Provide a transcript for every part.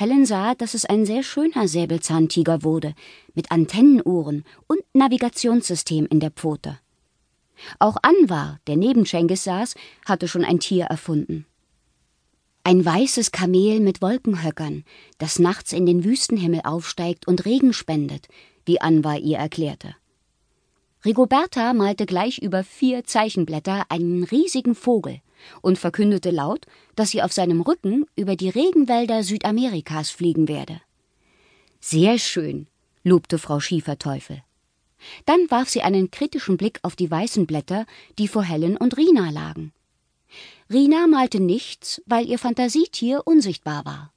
Helen sah, dass es ein sehr schöner Säbelzahntiger wurde, mit Antennenohren und Navigationssystem in der Pfote. Auch Anwar, der neben Cengiz saß, hatte schon ein Tier erfunden. Ein weißes Kamel mit Wolkenhöckern, das nachts in den Wüstenhimmel aufsteigt und Regen spendet, wie Anwar ihr erklärte. Rigoberta malte gleich über vier Zeichenblätter einen riesigen Vogel und verkündete laut, dass sie auf seinem Rücken über die Regenwälder Südamerikas fliegen werde. Sehr schön, lobte Frau Schieferteufel. Dann warf sie einen kritischen Blick auf die weißen Blätter, die vor Helen und Rina lagen. Rina malte nichts, weil ihr Fantasietier unsichtbar war.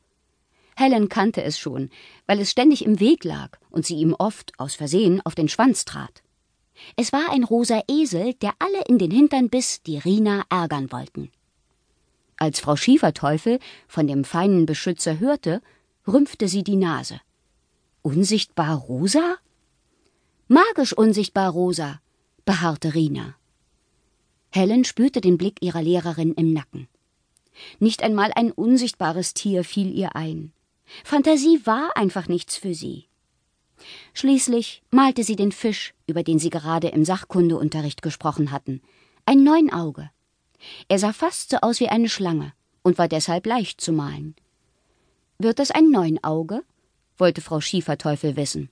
Helen kannte es schon, weil es ständig im Weg lag und sie ihm oft aus Versehen auf den Schwanz trat. Es war ein rosa Esel, der alle in den Hintern biss, die Rina ärgern wollten. Als Frau Schieferteufel von dem feinen Beschützer hörte, rümpfte sie die Nase. Unsichtbar rosa? Magisch unsichtbar rosa, beharrte Rina. Helen spürte den Blick ihrer Lehrerin im Nacken. Nicht einmal ein unsichtbares Tier fiel ihr ein. Fantasie war einfach nichts für sie. Schließlich malte sie den Fisch, über den sie gerade im Sachkundeunterricht gesprochen hatten, ein Neunauge. Er sah fast so aus wie eine Schlange und war deshalb leicht zu malen. Wird das ein Neunauge? wollte Frau Schieferteufel wissen.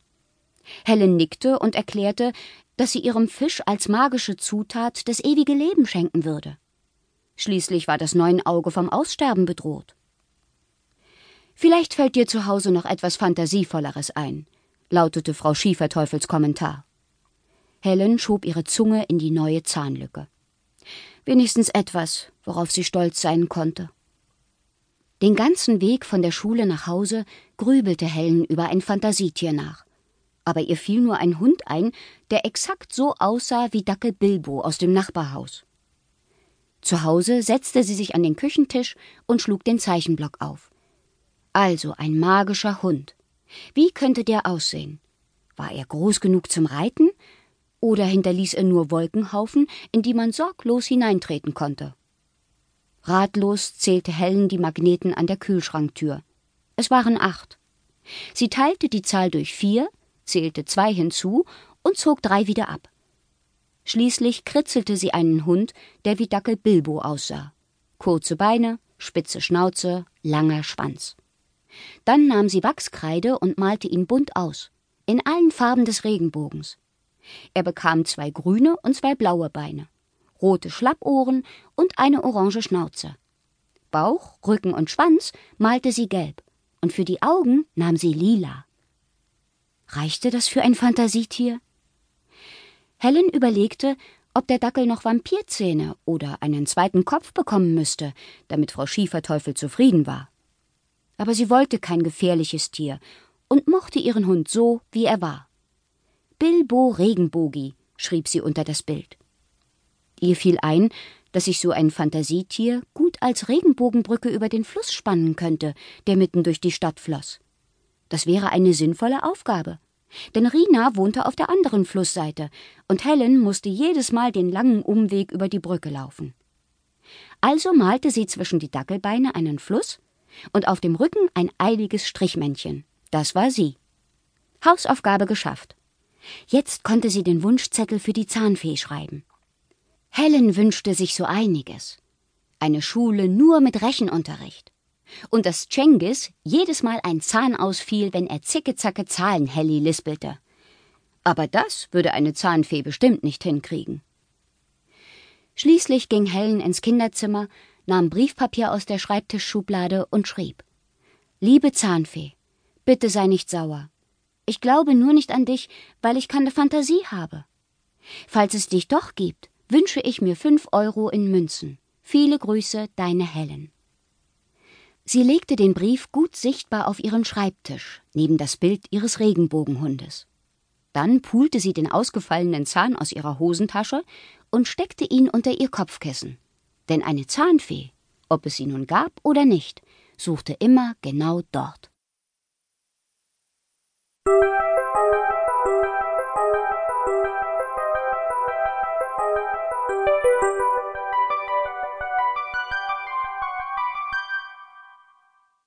Helen nickte und erklärte, dass sie ihrem Fisch als magische Zutat das ewige Leben schenken würde. Schließlich war das Neunauge vom Aussterben bedroht. Vielleicht fällt dir zu Hause noch etwas Fantasievolleres ein, lautete Frau Schieferteufels Kommentar. Helen schob ihre Zunge in die neue Zahnlücke. Wenigstens etwas, worauf sie stolz sein konnte. Den ganzen Weg von der Schule nach Hause grübelte Helen über ein Fantasietier nach. Aber ihr fiel nur ein Hund ein, der exakt so aussah wie Dackel Bilbo aus dem Nachbarhaus. Zu Hause setzte sie sich an den Küchentisch und schlug den Zeichenblock auf. Also ein magischer Hund. Wie könnte der aussehen? War er groß genug zum Reiten? Oder hinterließ er nur Wolkenhaufen, in die man sorglos hineintreten konnte? Ratlos zählte Helen die Magneten an der Kühlschranktür. Es waren acht. Sie teilte die Zahl durch vier, zählte zwei hinzu und zog drei wieder ab. Schließlich kritzelte sie einen Hund, der wie Dackel Bilbo aussah. Kurze Beine, spitze Schnauze, langer Schwanz. Dann nahm sie Wachskreide und malte ihn bunt aus, in allen Farben des Regenbogens. Er bekam zwei grüne und zwei blaue Beine, rote Schlappohren und eine orange Schnauze. Bauch, Rücken und Schwanz malte sie gelb, und für die Augen nahm sie lila. Reichte das für ein Fantasietier? Helen überlegte, ob der Dackel noch Vampirzähne oder einen zweiten Kopf bekommen müsste, damit Frau Schieferteufel zufrieden war aber sie wollte kein gefährliches Tier und mochte ihren Hund so, wie er war. Bilbo Regenbogi, schrieb sie unter das Bild. Ihr fiel ein, dass sich so ein Fantasietier gut als Regenbogenbrücke über den Fluss spannen könnte, der mitten durch die Stadt floss. Das wäre eine sinnvolle Aufgabe. Denn Rina wohnte auf der anderen Flussseite und Helen musste jedes Mal den langen Umweg über die Brücke laufen. Also malte sie zwischen die Dackelbeine einen Fluss und auf dem Rücken ein eiliges Strichmännchen. Das war sie. Hausaufgabe geschafft. Jetzt konnte sie den Wunschzettel für die Zahnfee schreiben. Helen wünschte sich so einiges. Eine Schule nur mit Rechenunterricht. Und dass Cengiz jedes Mal ein Zahn ausfiel, wenn er zicke-zacke Zahlenhelly lispelte. Aber das würde eine Zahnfee bestimmt nicht hinkriegen. Schließlich ging Helen ins Kinderzimmer nahm Briefpapier aus der Schreibtischschublade und schrieb Liebe Zahnfee, bitte sei nicht sauer. Ich glaube nur nicht an dich, weil ich keine Fantasie habe. Falls es dich doch gibt, wünsche ich mir fünf Euro in Münzen. Viele Grüße, deine Helen. Sie legte den Brief gut sichtbar auf ihren Schreibtisch, neben das Bild ihres Regenbogenhundes. Dann pulte sie den ausgefallenen Zahn aus ihrer Hosentasche und steckte ihn unter ihr Kopfkissen. Denn eine Zahnfee, ob es sie nun gab oder nicht, suchte immer genau dort.